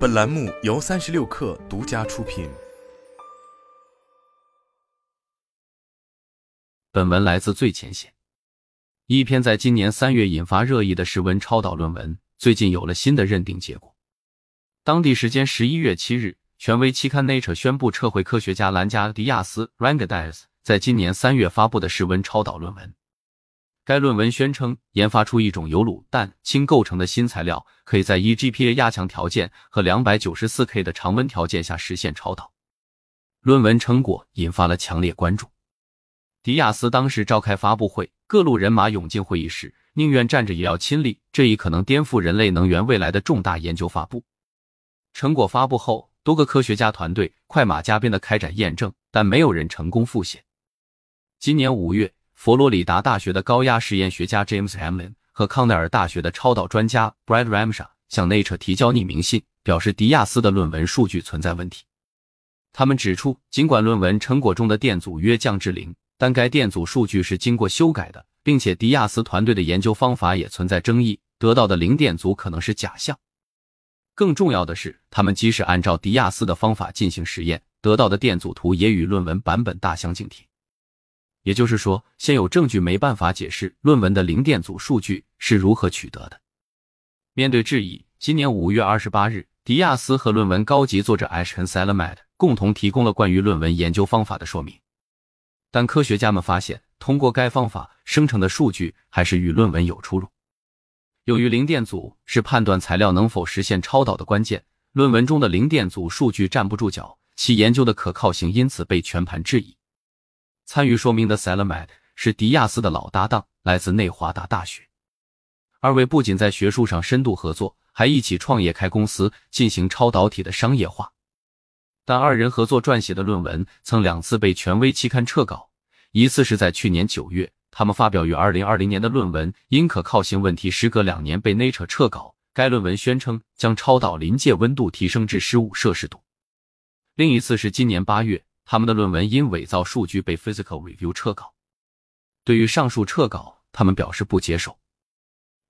本栏目由三十六氪独家出品。本文来自最前线。一篇在今年三月引发热议的室温超导论文，最近有了新的认定结果。当地时间十一月七日，权威期刊 Nature 宣布撤回科学家兰加迪亚斯 （Rangadias） 在今年三月发布的室温超导论文。该论文宣称，研发出一种由卤氮氢构成的新材料，可以在 eGPA 压强条件和两百九十四 K 的常温条件下实现超导。论文成果引发了强烈关注。迪亚斯当时召开发布会，各路人马涌进会议室，宁愿站着也要亲历这一可能颠覆人类能源未来的重大研究发布。成果发布后，多个科学家团队快马加鞭的开展验证，但没有人成功复现。今年五月。佛罗里达大学的高压实验学家 James Hamlin 和康奈尔大学的超导专家 Brad Ramsha 向 Nature 提交匿名信，表示迪亚斯的论文数据存在问题。他们指出，尽管论文成果中的电阻约降至零，但该电阻数据是经过修改的，并且迪亚斯团队的研究方法也存在争议，得到的零电阻可能是假象。更重要的是，他们即使按照迪亚斯的方法进行实验，得到的电阻图也与论文版本大相径庭。也就是说，现有证据没办法解释论文的零电阻数据是如何取得的。面对质疑，今年五月二十八日，迪亚斯和论文高级作者 Ashen Salamat 共同提供了关于论文研究方法的说明。但科学家们发现，通过该方法生成的数据还是与论文有出入。由于零电阻是判断材料能否实现超导的关键，论文中的零电阻数据站不住脚，其研究的可靠性因此被全盘质疑。参与说明的 Salamat 是迪亚斯的老搭档，来自内华达大学。二位不仅在学术上深度合作，还一起创业开公司，进行超导体的商业化。但二人合作撰写的论文曾两次被权威期刊撤稿，一次是在去年九月，他们发表于二零二零年的论文因可靠性问题，时隔两年被 Nature 撤稿。该论文宣称将超导临界温度提升至十五摄氏度。另一次是今年八月。他们的论文因伪造数据被 Physical Review 撤稿。对于上述撤稿，他们表示不接受。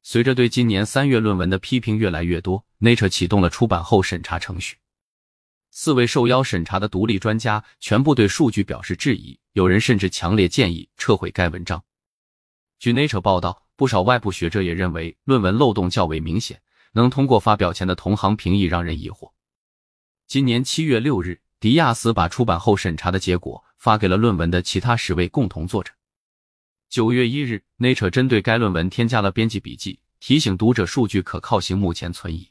随着对今年三月论文的批评越来越多，Nature 启动了出版后审查程序。四位受邀审查的独立专家全部对数据表示质疑，有人甚至强烈建议撤回该文章。据 Nature 报道，不少外部学者也认为论文漏洞较为明显，能通过发表前的同行评议让人疑惑。今年七月六日。迪亚斯把出版后审查的结果发给了论文的其他十位共同作者。九月一日，Nature 针对该论文添加了编辑笔记，提醒读者数据可靠性目前存疑。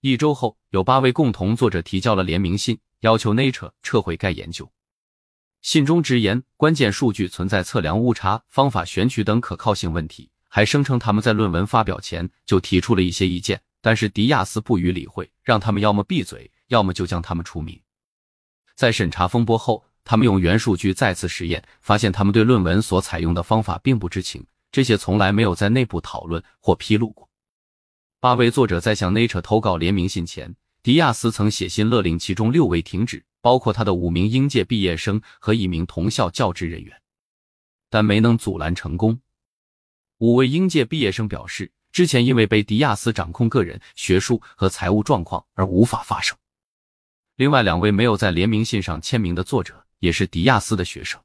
一周后，有八位共同作者提交了联名信，要求 Nature 撤回该研究。信中直言，关键数据存在测量误差、方法选取等可靠性问题，还声称他们在论文发表前就提出了一些意见，但是迪亚斯不予理会，让他们要么闭嘴，要么就将他们除名。在审查风波后，他们用原数据再次实验，发现他们对论文所采用的方法并不知情，这些从来没有在内部讨论或披露过。八位作者在向 Nature 投稿联名信前，迪亚斯曾写信勒令其中六位停止，包括他的五名应届毕业生和一名同校教职人员，但没能阻拦成功。五位应届毕业生表示，之前因为被迪亚斯掌控个人、学术和财务状况而无法发声。另外两位没有在联名信上签名的作者，也是迪亚斯的学生。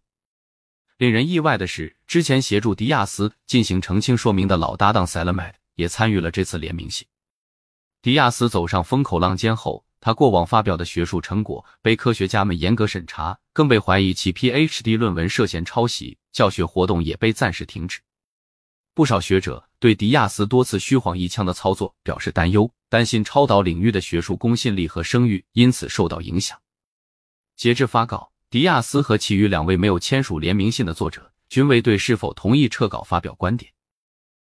令人意外的是，之前协助迪亚斯进行澄清说明的老搭档 Salamat 也参与了这次联名信。迪亚斯走上风口浪尖后，他过往发表的学术成果被科学家们严格审查，更被怀疑其 PhD 论文涉嫌抄袭，教学活动也被暂时停止。不少学者对迪亚斯多次虚晃一枪的操作表示担忧。担心超导领域的学术公信力和声誉因此受到影响。截至发稿，迪亚斯和其余两位没有签署联名信的作者均未对是否同意撤稿发表观点。